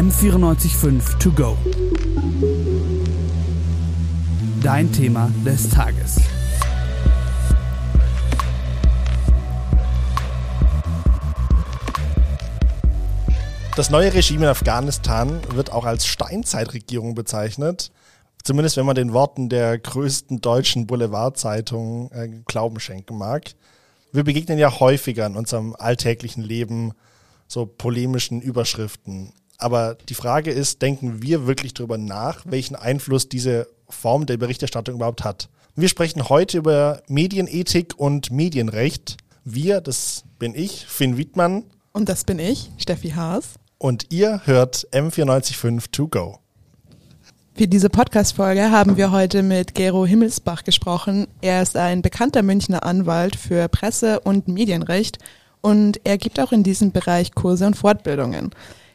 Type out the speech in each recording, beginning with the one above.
M945 To Go. Dein Thema des Tages. Das neue Regime in Afghanistan wird auch als Steinzeitregierung bezeichnet. Zumindest wenn man den Worten der größten deutschen Boulevardzeitung äh, Glauben schenken mag. Wir begegnen ja häufiger in unserem alltäglichen Leben so polemischen Überschriften. Aber die Frage ist, denken wir wirklich darüber nach, welchen Einfluss diese Form der Berichterstattung überhaupt hat? Wir sprechen heute über Medienethik und Medienrecht. Wir, das bin ich, Finn Wiedmann. Und das bin ich, Steffi Haas. Und ihr hört M945 To Go. Für diese Podcast-Folge haben wir heute mit Gero Himmelsbach gesprochen. Er ist ein bekannter Münchner Anwalt für Presse- und Medienrecht und er gibt auch in diesem Bereich Kurse und Fortbildungen.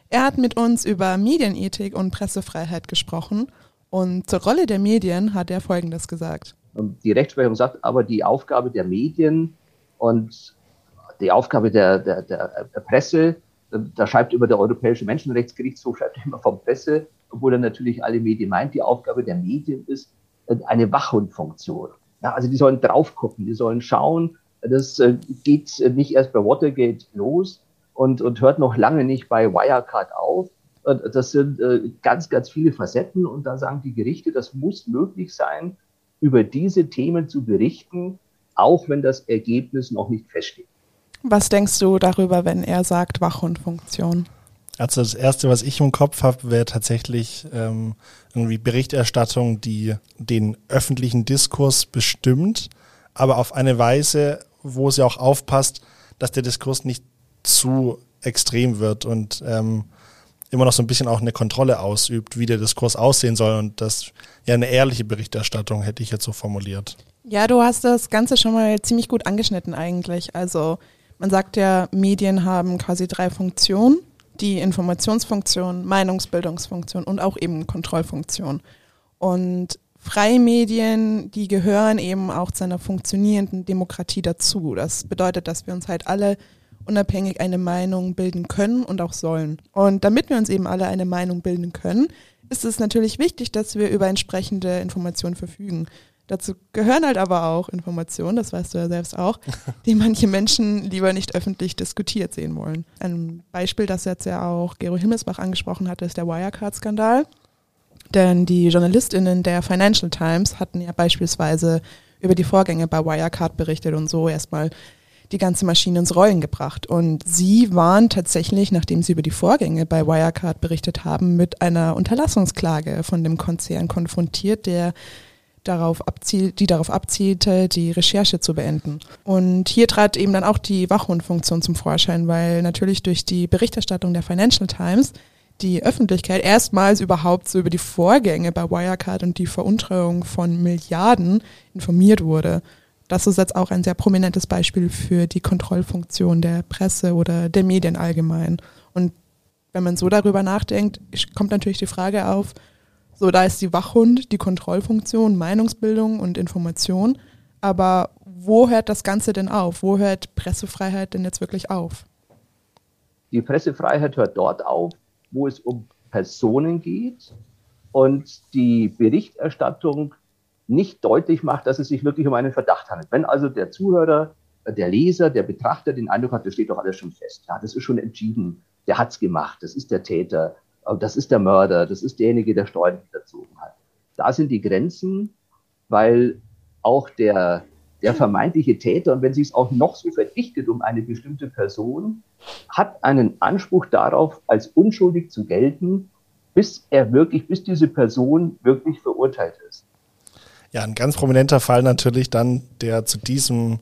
Er hat mit uns über Medienethik und Pressefreiheit gesprochen und zur Rolle der Medien hat er Folgendes gesagt. Die Rechtsprechung sagt aber, die Aufgabe der Medien und die Aufgabe der, der, der Presse, da schreibt über der Europäische Menschenrechtsgerichtshof, schreibt immer vom Presse, obwohl er natürlich alle Medien meint, die Aufgabe der Medien ist eine Wachhundfunktion. Ja, also die sollen drauf gucken, die sollen schauen. Das äh, geht nicht erst bei Watergate los und, und hört noch lange nicht bei Wirecard auf. Das sind äh, ganz, ganz viele Facetten und da sagen die Gerichte, das muss möglich sein, über diese Themen zu berichten, auch wenn das Ergebnis noch nicht feststeht. Was denkst du darüber, wenn er sagt Wachhundfunktion? Also das Erste, was ich im Kopf habe, wäre tatsächlich ähm, irgendwie Berichterstattung, die den öffentlichen Diskurs bestimmt, aber auf eine Weise, wo sie auch aufpasst, dass der Diskurs nicht zu extrem wird und ähm, immer noch so ein bisschen auch eine Kontrolle ausübt, wie der Diskurs aussehen soll und das ja eine ehrliche Berichterstattung hätte ich jetzt so formuliert. Ja, du hast das Ganze schon mal ziemlich gut angeschnitten eigentlich. Also man sagt ja, Medien haben quasi drei Funktionen die Informationsfunktion, Meinungsbildungsfunktion und auch eben Kontrollfunktion. Und freie Medien, die gehören eben auch zu einer funktionierenden Demokratie dazu. Das bedeutet, dass wir uns halt alle unabhängig eine Meinung bilden können und auch sollen. Und damit wir uns eben alle eine Meinung bilden können, ist es natürlich wichtig, dass wir über entsprechende Informationen verfügen. Dazu gehören halt aber auch Informationen, das weißt du ja selbst auch, die manche Menschen lieber nicht öffentlich diskutiert sehen wollen. Ein Beispiel, das jetzt ja auch Gero Himmelsbach angesprochen hatte, ist der Wirecard-Skandal. Denn die JournalistInnen der Financial Times hatten ja beispielsweise über die Vorgänge bei Wirecard berichtet und so erstmal die ganze Maschine ins Rollen gebracht. Und sie waren tatsächlich, nachdem sie über die Vorgänge bei Wirecard berichtet haben, mit einer Unterlassungsklage von dem Konzern konfrontiert, der darauf abzielt, die darauf abzielte, die Recherche zu beenden. Und hier trat eben dann auch die Wachhundfunktion zum Vorschein, weil natürlich durch die Berichterstattung der Financial Times die Öffentlichkeit erstmals überhaupt so über die Vorgänge bei Wirecard und die Veruntreuung von Milliarden informiert wurde. Das ist jetzt auch ein sehr prominentes Beispiel für die Kontrollfunktion der Presse oder der Medien allgemein. Und wenn man so darüber nachdenkt, kommt natürlich die Frage auf, so, da ist die Wachhund, die Kontrollfunktion, Meinungsbildung und Information. Aber wo hört das Ganze denn auf? Wo hört Pressefreiheit denn jetzt wirklich auf? Die Pressefreiheit hört dort auf, wo es um Personen geht und die Berichterstattung nicht deutlich macht, dass es sich wirklich um einen Verdacht handelt. Wenn also der Zuhörer, der Leser, der Betrachter den Eindruck hat, das steht doch alles schon fest, ja, das ist schon entschieden, der hat es gemacht, das ist der Täter, das ist der Mörder, das ist derjenige, der Steuern hinterzogen hat. Da sind die Grenzen, weil auch der, der vermeintliche Täter, und wenn sich es auch noch so verdichtet um eine bestimmte Person, hat einen Anspruch darauf, als unschuldig zu gelten, bis er wirklich, bis diese Person wirklich verurteilt ist. Ja, ein ganz prominenter Fall natürlich dann, der zu diesem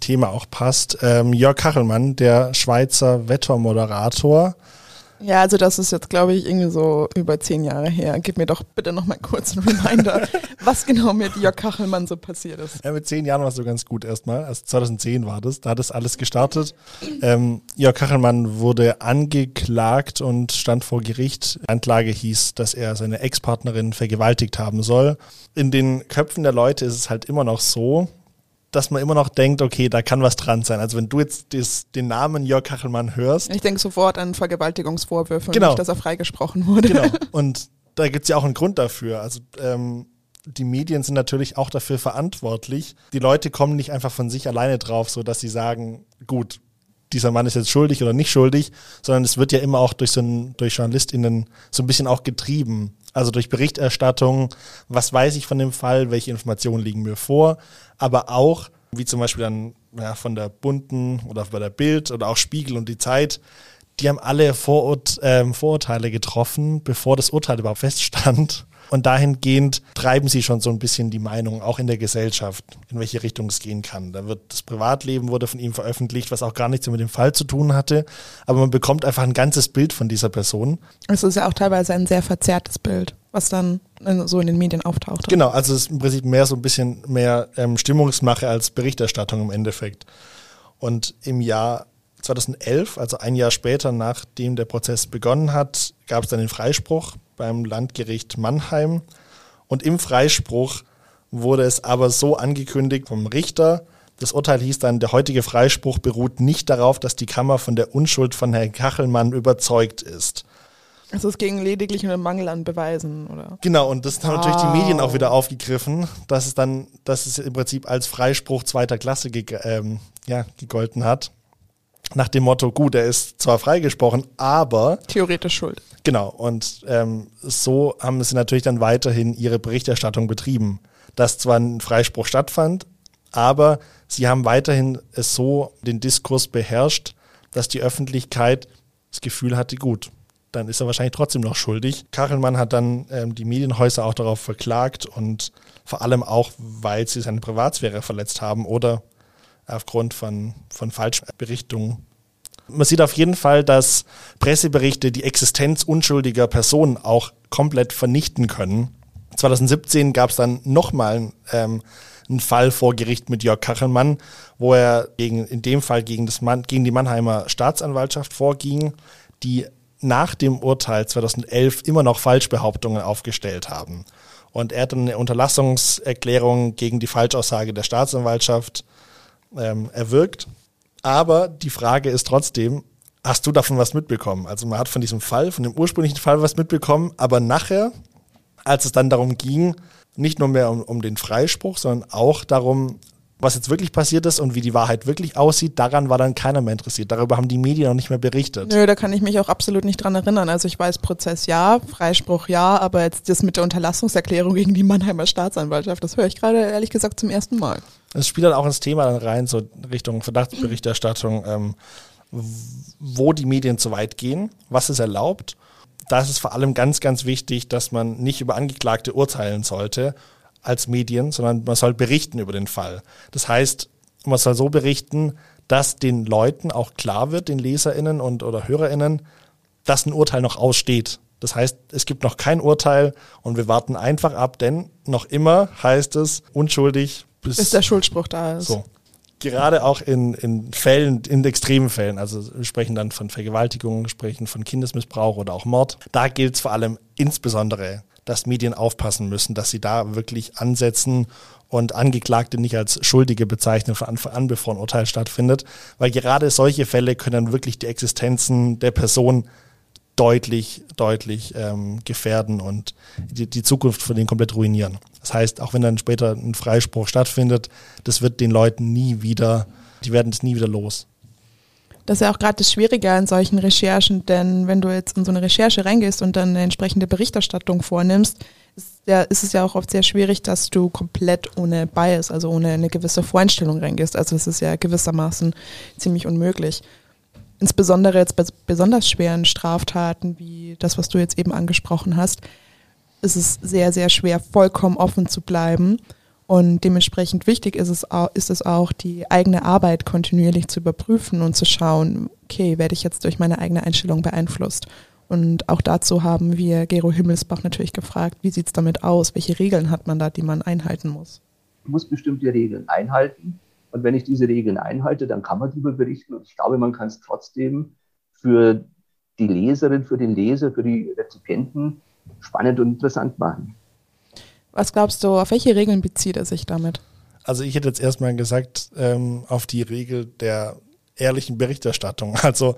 Thema auch passt. Ähm, Jörg Kachelmann, der Schweizer Wettermoderator, ja, also das ist jetzt, glaube ich, irgendwie so über zehn Jahre her. Gib mir doch bitte noch mal kurz einen Reminder, was genau mit Jörg Kachelmann so passiert ist. Ja, mit zehn Jahren warst du ganz gut erstmal. Also 2010 war das, da hat das alles gestartet. Ähm, Jörg Kachelmann wurde angeklagt und stand vor Gericht. Anklage hieß, dass er seine Ex-Partnerin vergewaltigt haben soll. In den Köpfen der Leute ist es halt immer noch so, dass man immer noch denkt, okay, da kann was dran sein. Also wenn du jetzt des, den Namen Jörg Kachelmann hörst. Ich denke sofort an Vergewaltigungsvorwürfe Genau. nicht, dass er freigesprochen wurde. Genau. Und da gibt's ja auch einen Grund dafür. Also ähm, die Medien sind natürlich auch dafür verantwortlich. Die Leute kommen nicht einfach von sich alleine drauf, so dass sie sagen, gut, dieser Mann ist jetzt schuldig oder nicht schuldig, sondern es wird ja immer auch durch so ein, durch JournalistInnen so ein bisschen auch getrieben. Also durch Berichterstattung, was weiß ich von dem Fall, welche Informationen liegen mir vor, aber auch, wie zum Beispiel dann ja, von der Bunten oder bei der Bild oder auch Spiegel und die Zeit, die haben alle Vorurt, ähm, Vorurteile getroffen, bevor das Urteil überhaupt feststand. Und dahingehend treiben sie schon so ein bisschen die Meinung, auch in der Gesellschaft, in welche Richtung es gehen kann. Da wird das Privatleben wurde von ihm veröffentlicht, was auch gar nichts mit dem Fall zu tun hatte. Aber man bekommt einfach ein ganzes Bild von dieser Person. Es ist ja auch teilweise ein sehr verzerrtes Bild, was dann so in den Medien auftaucht. Genau, also es ist im Prinzip mehr so ein bisschen mehr ähm, Stimmungsmache als Berichterstattung im Endeffekt. Und im Jahr 2011, also ein Jahr später, nachdem der Prozess begonnen hat, gab es dann den Freispruch beim Landgericht Mannheim. Und im Freispruch wurde es aber so angekündigt vom Richter, das Urteil hieß dann, der heutige Freispruch beruht nicht darauf, dass die Kammer von der Unschuld von Herrn Kachelmann überzeugt ist. Es ist gegen lediglich einen Mangel an Beweisen, oder? Genau, und das haben natürlich die Wow. Medien auch wieder aufgegriffen, dass es dann, dass es im Prinzip als Freispruch zweiter Klasse ge ähm, ja, gegolten hat. Nach dem Motto, gut, er ist zwar freigesprochen, aber Theoretisch schuld. Genau, und ähm, so haben sie natürlich dann weiterhin ihre Berichterstattung betrieben, dass zwar ein Freispruch stattfand, aber sie haben weiterhin es so den Diskurs beherrscht, dass die Öffentlichkeit das Gefühl hatte, gut, dann ist er wahrscheinlich trotzdem noch schuldig. Kachelmann hat dann ähm, die Medienhäuser auch darauf verklagt und vor allem auch, weil sie seine Privatsphäre verletzt haben oder aufgrund von, von Falschberichtungen man sieht auf jeden Fall, dass Presseberichte die Existenz unschuldiger Personen auch komplett vernichten können. 2017 gab es dann nochmal ähm, einen Fall vor Gericht mit Jörg Kachelmann, wo er gegen, in dem Fall gegen, das Mann, gegen die Mannheimer Staatsanwaltschaft vorging, die nach dem Urteil 2011 immer noch Falschbehauptungen aufgestellt haben. Und er hat dann eine Unterlassungserklärung gegen die Falschaussage der Staatsanwaltschaft ähm, erwirkt. Aber die Frage ist trotzdem, hast du davon was mitbekommen? Also man hat von diesem Fall, von dem ursprünglichen Fall was mitbekommen, aber nachher, als es dann darum ging, nicht nur mehr um, um den Freispruch, sondern auch darum, was jetzt wirklich passiert ist und wie die Wahrheit wirklich aussieht, daran war dann keiner mehr interessiert. Darüber haben die Medien auch nicht mehr berichtet. Nö, da kann ich mich auch absolut nicht dran erinnern. Also ich weiß, Prozess ja, Freispruch ja, aber jetzt das mit der Unterlassungserklärung gegen die Mannheimer Staatsanwaltschaft, das höre ich gerade ehrlich gesagt zum ersten Mal. Es spielt dann auch ins Thema rein, so Richtung Verdachtsberichterstattung, ähm, wo die Medien zu weit gehen, was ist erlaubt. Da ist es vor allem ganz, ganz wichtig, dass man nicht über Angeklagte urteilen sollte als Medien, sondern man soll berichten über den Fall. Das heißt, man soll so berichten, dass den Leuten auch klar wird, den LeserInnen und oder HörerInnen, dass ein Urteil noch aussteht. Das heißt, es gibt noch kein Urteil und wir warten einfach ab, denn noch immer heißt es unschuldig bis, Bis der Schuldspruch da ist. so. Gerade auch in, in Fällen, in extremen Fällen, also wir sprechen dann von Vergewaltigung, sprechen von Kindesmissbrauch oder auch Mord. Da gilt es vor allem insbesondere, dass Medien aufpassen müssen, dass sie da wirklich ansetzen und Angeklagte nicht als Schuldige bezeichnen von Anfang an, bevor ein Urteil stattfindet. Weil gerade solche Fälle können dann wirklich die Existenzen der Person deutlich, deutlich ähm, gefährden und die, die Zukunft von denen komplett ruinieren. Das heißt, auch wenn dann später ein Freispruch stattfindet, das wird den Leuten nie wieder, die werden es nie wieder los. Das ist ja auch gerade das Schwierige an solchen Recherchen, denn wenn du jetzt in so eine Recherche reingehst und dann eine entsprechende Berichterstattung vornimmst, ist, ja, ist es ja auch oft sehr schwierig, dass du komplett ohne Bias, also ohne eine gewisse Voreinstellung reingehst. Also es ist ja gewissermaßen ziemlich unmöglich. Insbesondere jetzt bei besonders schweren Straftaten wie das, was du jetzt eben angesprochen hast, ist es sehr, sehr schwer, vollkommen offen zu bleiben. Und dementsprechend wichtig ist es, auch, ist es auch, die eigene Arbeit kontinuierlich zu überprüfen und zu schauen, okay, werde ich jetzt durch meine eigene Einstellung beeinflusst? Und auch dazu haben wir Gero Himmelsbach natürlich gefragt, wie sieht es damit aus? Welche Regeln hat man da, die man einhalten muss? Ich muss bestimmte Regeln einhalten. Und wenn ich diese Regeln einhalte, dann kann man darüber berichten. Und ich glaube, man kann es trotzdem für die Leserin, für den Leser, für die Rezipienten spannend und interessant machen. Was glaubst du, auf welche Regeln bezieht er sich damit? Also ich hätte jetzt erstmal gesagt, ähm, auf die Regel der ehrlichen Berichterstattung. Also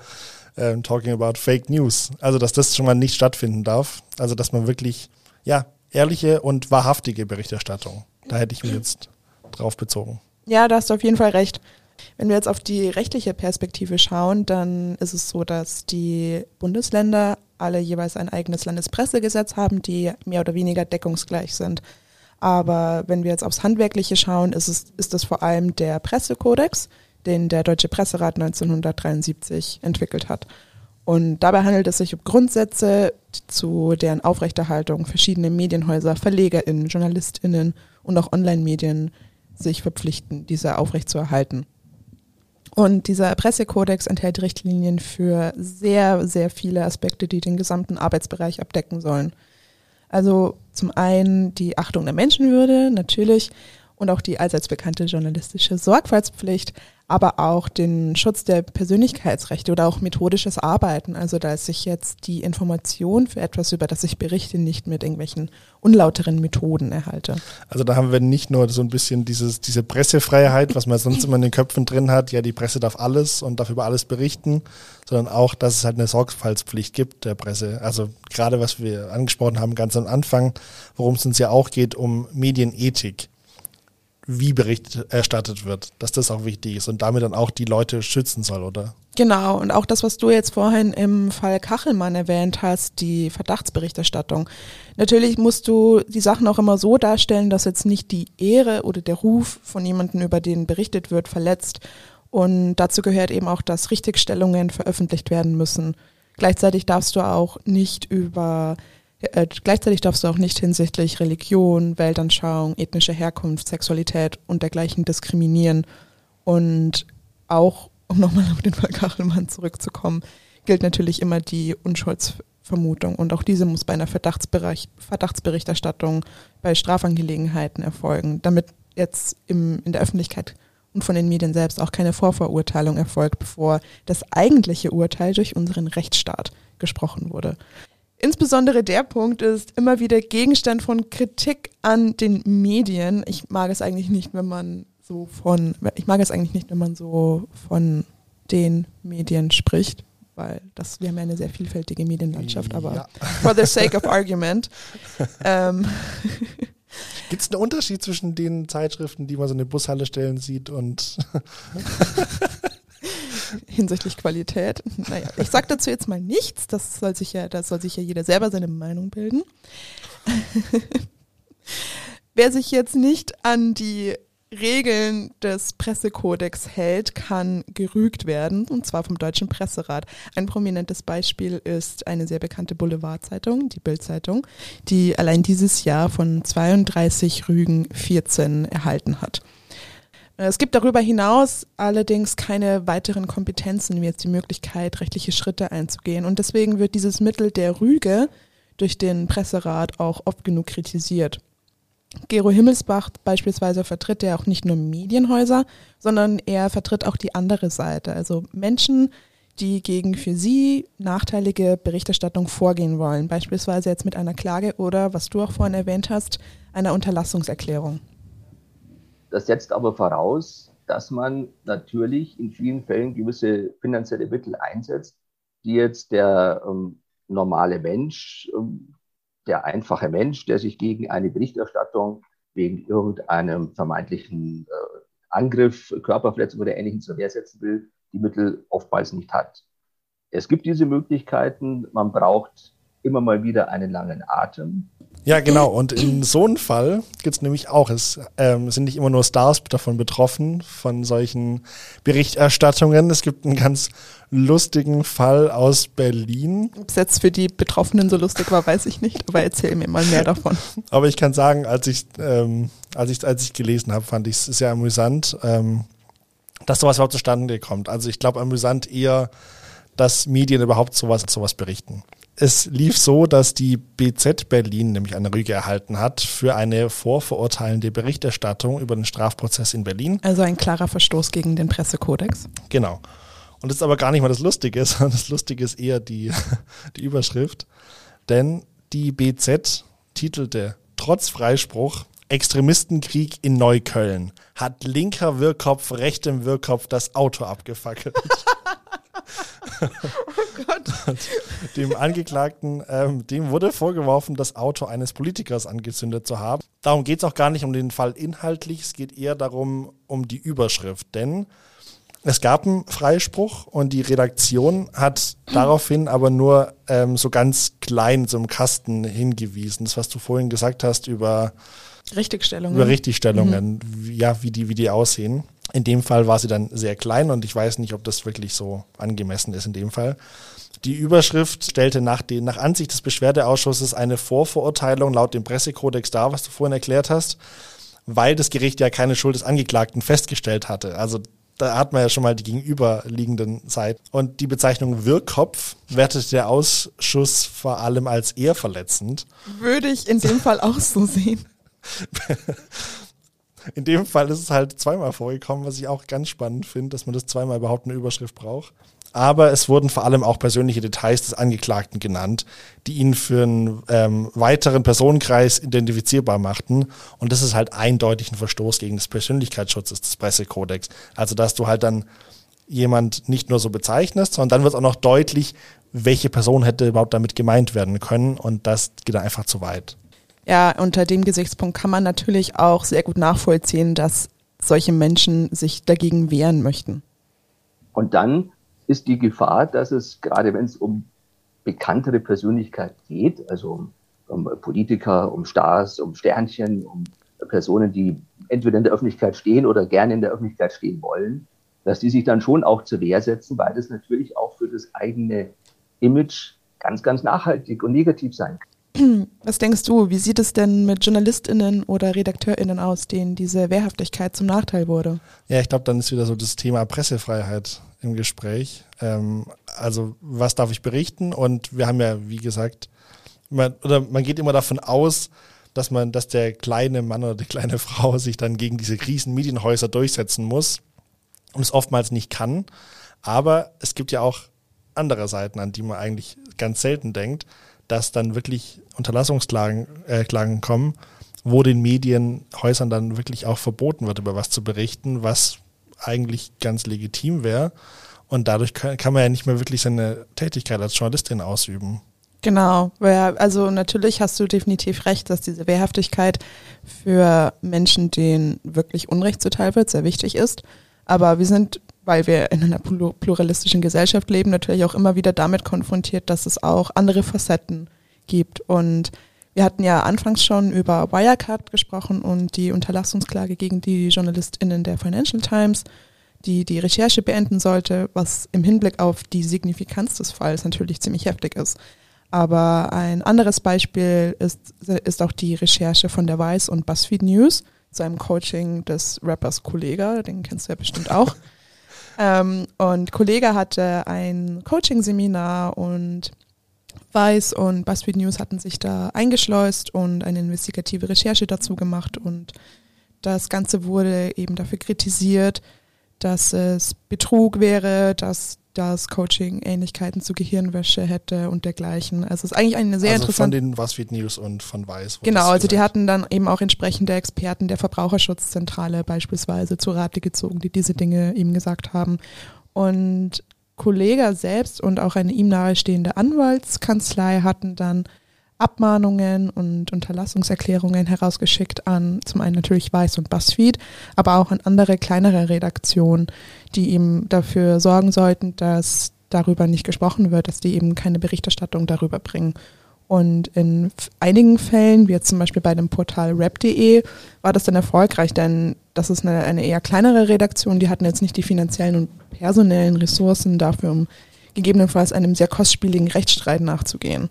ähm, talking about Fake News. Also dass das schon mal nicht stattfinden darf. Also dass man wirklich, ja, ehrliche und wahrhaftige Berichterstattung. Da hätte ich mich jetzt drauf bezogen. Ja, da hast du auf jeden Fall recht. Wenn wir jetzt auf die rechtliche Perspektive schauen, dann ist es so, dass die Bundesländer alle jeweils ein eigenes Landespressegesetz haben, die mehr oder weniger deckungsgleich sind. Aber wenn wir jetzt aufs Handwerkliche schauen, ist es, ist es vor allem der Pressekodex, den der Deutsche Presserat 1973 entwickelt hat. Und dabei handelt es sich um Grundsätze, zu deren Aufrechterhaltung verschiedene Medienhäuser, VerlegerInnen, JournalistInnen und auch Online-Medien sich verpflichten, diese aufrechtzuerhalten. Und dieser Pressekodex enthält Richtlinien für sehr, sehr viele Aspekte, die den gesamten Arbeitsbereich abdecken sollen. Also zum einen die Achtung der Menschenwürde, natürlich, und auch die allseits bekannte journalistische Sorgfaltspflicht, aber auch den Schutz der Persönlichkeitsrechte oder auch methodisches Arbeiten. Also da sich jetzt die Information für etwas, über das ich berichte, nicht mit irgendwelchen unlauteren Methoden erhalte. Also da haben wir nicht nur so ein bisschen dieses, diese Pressefreiheit, was man sonst immer in den Köpfen drin hat, ja, die Presse darf alles und darf über alles berichten, sondern auch, dass es halt eine Sorgfaltspflicht gibt der Presse. Also gerade was wir angesprochen haben ganz am Anfang, worum es uns ja auch geht, um Medienethik wie Bericht erstattet wird, dass das auch wichtig ist und damit dann auch die Leute schützen soll, oder? Genau, und auch das, was du jetzt vorhin im Fall Kachelmann erwähnt hast, die Verdachtsberichterstattung. Natürlich musst du die Sachen auch immer so darstellen, dass jetzt nicht die Ehre oder der Ruf von jemandem, über den berichtet wird, verletzt. Und dazu gehört eben auch, dass Richtigstellungen veröffentlicht werden müssen. Gleichzeitig darfst du auch nicht über äh, gleichzeitig darfst du auch nicht hinsichtlich Religion, Weltanschauung, ethnische Herkunft, Sexualität und dergleichen diskriminieren. Und auch, um nochmal auf den Fall Kachelmann zurückzukommen, gilt natürlich immer die Unschuldsvermutung. Und auch diese muss bei einer Verdachtsberichterstattung bei Strafangelegenheiten erfolgen, damit jetzt im, in der Öffentlichkeit und von den Medien selbst auch keine Vorverurteilung erfolgt, bevor das eigentliche Urteil durch unseren Rechtsstaat gesprochen wurde. Insbesondere der Punkt ist immer wieder Gegenstand von Kritik an den Medien. Ich mag es eigentlich nicht, wenn man so von, ich mag es eigentlich nicht, wenn man so von den Medien spricht, weil das, wir haben ja eine sehr vielfältige Medienlandschaft, aber ja. for the sake of argument. ähm, Gibt es einen Unterschied zwischen den Zeitschriften, die man so in der Bushalle stellen sieht und hinsichtlich Qualität. Naja, ich sage dazu jetzt mal nichts. Das soll sich ja, das soll sich ja jeder selber seine Meinung bilden. Wer sich jetzt nicht an die Regeln des Pressekodex hält, kann gerügt werden, und zwar vom Deutschen Presserat. Ein prominentes Beispiel ist eine sehr bekannte Boulevardzeitung, die Bildzeitung, die allein dieses Jahr von 32 Rügen 14 erhalten hat. Es gibt darüber hinaus allerdings keine weiteren Kompetenzen, wie jetzt die Möglichkeit, rechtliche Schritte einzugehen. Und deswegen wird dieses Mittel der Rüge durch den Presserat auch oft genug kritisiert. Gero Himmelsbach beispielsweise vertritt ja auch nicht nur Medienhäuser, sondern er vertritt auch die andere Seite. Also Menschen, die gegen für sie nachteilige Berichterstattung vorgehen wollen, beispielsweise jetzt mit einer Klage oder, was du auch vorhin erwähnt hast, einer Unterlassungserklärung. Das setzt aber voraus, dass man natürlich in vielen Fällen gewisse finanzielle Mittel einsetzt, die jetzt der ähm, normale Mensch, ähm, der einfache Mensch, der sich gegen eine Berichterstattung wegen irgendeinem vermeintlichen äh, Angriff, Körperverletzung oder Ähnlichem zur Wehr setzen will, die Mittel oftmals nicht hat. Es gibt diese Möglichkeiten, man braucht immer mal wieder einen langen Atem. Ja, genau. Und in so einem Fall gibt es nämlich auch, es ähm, sind nicht immer nur Stars davon betroffen, von solchen Berichterstattungen. Es gibt einen ganz lustigen Fall aus Berlin. Ob es jetzt für die Betroffenen so lustig war, weiß ich nicht, aber erzähl mir mal mehr davon. aber ich kann sagen, als ich, ähm, als ich, als ich gelesen habe, fand ich es sehr amüsant, ähm, dass sowas überhaupt zustande kommt. Also ich glaube amüsant eher, dass Medien überhaupt sowas, sowas berichten. Es lief so, dass die BZ Berlin nämlich eine Rüge erhalten hat für eine vorverurteilende Berichterstattung über den Strafprozess in Berlin. Also ein klarer Verstoß gegen den Pressekodex. Genau. Und das ist aber gar nicht mal das Lustige, sondern das Lustige ist eher die, die Überschrift. Denn die BZ titelte trotz Freispruch Extremistenkrieg in Neukölln. Hat linker Wirrkopf rechtem Wirrkopf das Auto abgefackelt. dem Angeklagten, ähm, dem wurde vorgeworfen, das Auto eines Politikers angezündet zu haben. Darum geht es auch gar nicht um den Fall inhaltlich, es geht eher darum, um die Überschrift. Denn es gab einen Freispruch und die Redaktion hat daraufhin aber nur ähm, so ganz klein so im Kasten hingewiesen. Das, was du vorhin gesagt hast über Richtigstellungen. Über Richtigstellungen, mhm. ja, wie die, wie die aussehen. In dem Fall war sie dann sehr klein und ich weiß nicht, ob das wirklich so angemessen ist in dem Fall. Die Überschrift stellte nach, den, nach Ansicht des Beschwerdeausschusses eine Vorverurteilung laut dem Pressekodex dar, was du vorhin erklärt hast, weil das Gericht ja keine Schuld des Angeklagten festgestellt hatte. Also da hat man ja schon mal die gegenüberliegenden Seiten. Und die Bezeichnung Wirkkopf wertet der Ausschuss vor allem als eher verletzend. Würde ich in dem Fall auch so sehen. In dem Fall ist es halt zweimal vorgekommen, was ich auch ganz spannend finde, dass man das zweimal überhaupt eine Überschrift braucht. Aber es wurden vor allem auch persönliche Details des Angeklagten genannt, die ihn für einen ähm, weiteren Personenkreis identifizierbar machten. Und das ist halt eindeutig ein Verstoß gegen das Persönlichkeitsschutzes des Pressekodex. Also, dass du halt dann jemand nicht nur so bezeichnest, sondern dann wird auch noch deutlich, welche Person hätte überhaupt damit gemeint werden können. Und das geht dann einfach zu weit ja, unter dem Gesichtspunkt kann man natürlich auch sehr gut nachvollziehen, dass solche Menschen sich dagegen wehren möchten. Und dann ist die Gefahr, dass es, gerade wenn es um bekanntere Persönlichkeit geht, also um, um Politiker, um Stars, um Sternchen, um Personen, die entweder in der Öffentlichkeit stehen oder gerne in der Öffentlichkeit stehen wollen, dass die sich dann schon auch zur Wehr setzen, weil das natürlich auch für das eigene Image ganz, ganz nachhaltig und negativ sein kann. Was denkst du, wie sieht es denn mit JournalistInnen oder RedakteurInnen aus, denen diese Wehrhaftigkeit zum Nachteil wurde? Ja, ich glaube, dann ist wieder so das Thema Pressefreiheit im Gespräch. Ähm, also, was darf ich berichten? Und wir haben ja, wie gesagt, man, oder man geht immer davon aus, dass man, dass der kleine Mann oder die kleine Frau sich dann gegen diese Krisenmedienhäuser durchsetzen muss und es oftmals nicht kann. Aber es gibt ja auch andere Seiten, an die man eigentlich ganz selten denkt dass dann wirklich Unterlassungsklagen äh, Klagen kommen, wo den Medienhäusern dann wirklich auch verboten wird, über was zu berichten, was eigentlich ganz legitim wäre. Und dadurch kann, man ja nicht mehr wirklich seine Tätigkeit als Journalistin ausüben. Genau, also natürlich hast du definitiv recht, dass diese Wehrhaftigkeit für Menschen, denen wirklich Unrecht zuteil wird, sehr wichtig ist. Aber wir sind weil wir in einer pluralistischen Gesellschaft leben, natürlich auch immer wieder damit konfrontiert, dass es auch andere Facetten gibt. Und wir hatten ja anfangs schon über Wirecard gesprochen und die Unterlassungsklage gegen die JournalistInnen der Financial Times, die die Recherche beenden sollte, was im Hinblick auf die Signifikanz des Falls natürlich ziemlich heftig ist. Aber ein anderes Beispiel ist, ist auch die Recherche von der Weiß und BuzzFeed News zu einem Coaching des Rappers Kollega, den kennst du ja bestimmt auch. Ähm, und Kollege hatte ein Coaching-Seminar und Weiß und BuzzFeed News hatten sich da eingeschleust und eine investigative Recherche dazu gemacht und das Ganze wurde eben dafür kritisiert, dass es Betrug wäre, dass das Coaching Ähnlichkeiten zu Gehirnwäsche hätte und dergleichen. Also es ist eigentlich eine sehr also interessante. Von den BuzzFeed News und von Weiß. Genau, also die hatten dann eben auch entsprechende Experten der Verbraucherschutzzentrale beispielsweise zu Rate gezogen, die diese Dinge ihm gesagt haben. Und Kollege selbst und auch eine ihm nahestehende Anwaltskanzlei hatten dann Abmahnungen und Unterlassungserklärungen herausgeschickt an zum einen natürlich Weiß und Buzzfeed, aber auch an andere kleinere Redaktionen, die ihm dafür sorgen sollten, dass darüber nicht gesprochen wird, dass die eben keine Berichterstattung darüber bringen. Und in einigen Fällen, wie jetzt zum Beispiel bei dem Portal rap.de, war das dann erfolgreich, denn das ist eine, eine eher kleinere Redaktion, die hatten jetzt nicht die finanziellen und personellen Ressourcen dafür, um gegebenenfalls einem sehr kostspieligen Rechtsstreit nachzugehen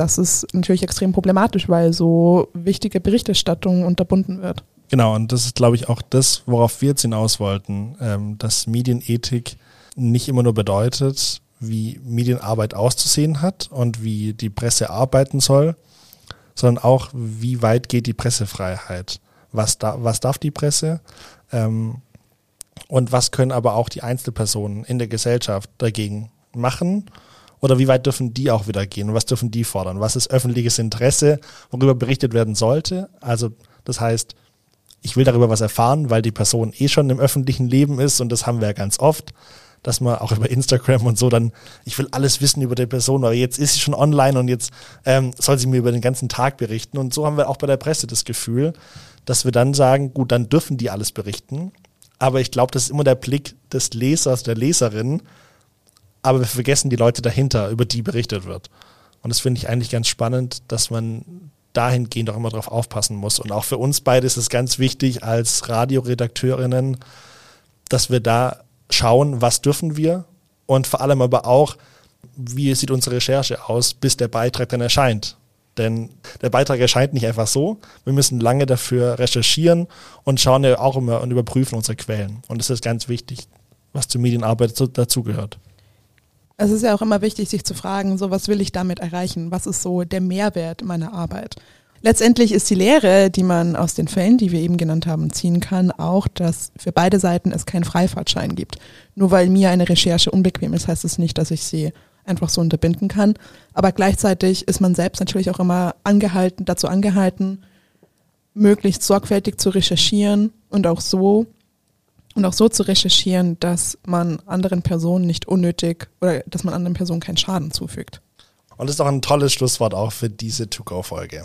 das ist natürlich extrem problematisch, weil so wichtige Berichterstattung unterbunden wird. Genau, und das ist, glaube ich, auch das, worauf wir jetzt hinaus wollten, ähm, dass Medienethik nicht immer nur bedeutet, wie Medienarbeit auszusehen hat und wie die Presse arbeiten soll, sondern auch, wie weit geht die Pressefreiheit. Was, da, was darf die Presse? Ähm, und was können aber auch die Einzelpersonen in der Gesellschaft dagegen machen oder wie weit dürfen die auch wieder gehen was dürfen die fordern? Was ist öffentliches Interesse, worüber berichtet werden sollte? Also Das heißt, ich will darüber was erfahren, weil die Person eh schon im öffentlichen Leben ist und das haben wir ja ganz oft, dass man auch über Instagram und so dann, ich will alles wissen über die Person, aber jetzt ist sie schon online und jetzt ähm, soll sie mir über den ganzen Tag berichten. Und so haben wir auch bei der Presse das Gefühl, dass wir dann sagen, gut, dann dürfen die alles berichten. Aber ich glaube, das ist immer der Blick des Lesers, der Leserin. Aber wir vergessen die Leute dahinter, über die berichtet wird. Und das finde ich eigentlich ganz spannend, dass man dahingehend auch immer darauf aufpassen muss. Und auch für uns beide ist es ganz wichtig als Radioredakteurinnen, dass wir da schauen, was dürfen wir und vor allem aber auch, wie sieht unsere Recherche aus, bis der Beitrag dann erscheint. Denn der Beitrag erscheint nicht einfach so. Wir müssen lange dafür recherchieren und schauen ja auch immer und überprüfen unsere Quellen. Und das ist ganz wichtig, was zur Medienarbeit dazugehört. Es ist ja auch immer wichtig, sich zu fragen, so was will ich damit erreichen? Was ist so der Mehrwert meiner Arbeit? Letztendlich ist die Lehre, die man aus den Fällen, die wir eben genannt haben, ziehen kann, auch, dass für beide Seiten es keinen Freifahrtschein gibt. Nur weil mir eine Recherche unbequem ist, heißt es nicht, dass ich sie einfach so unterbinden kann. Aber gleichzeitig ist man selbst natürlich auch immer angehalten, dazu angehalten, möglichst sorgfältig zu recherchieren und auch so und auch so zu recherchieren, dass man anderen Personen nicht unnötig oder dass man anderen Personen keinen Schaden zufügt. Und das ist auch ein tolles Schlusswort auch für diese To-Go-Folge.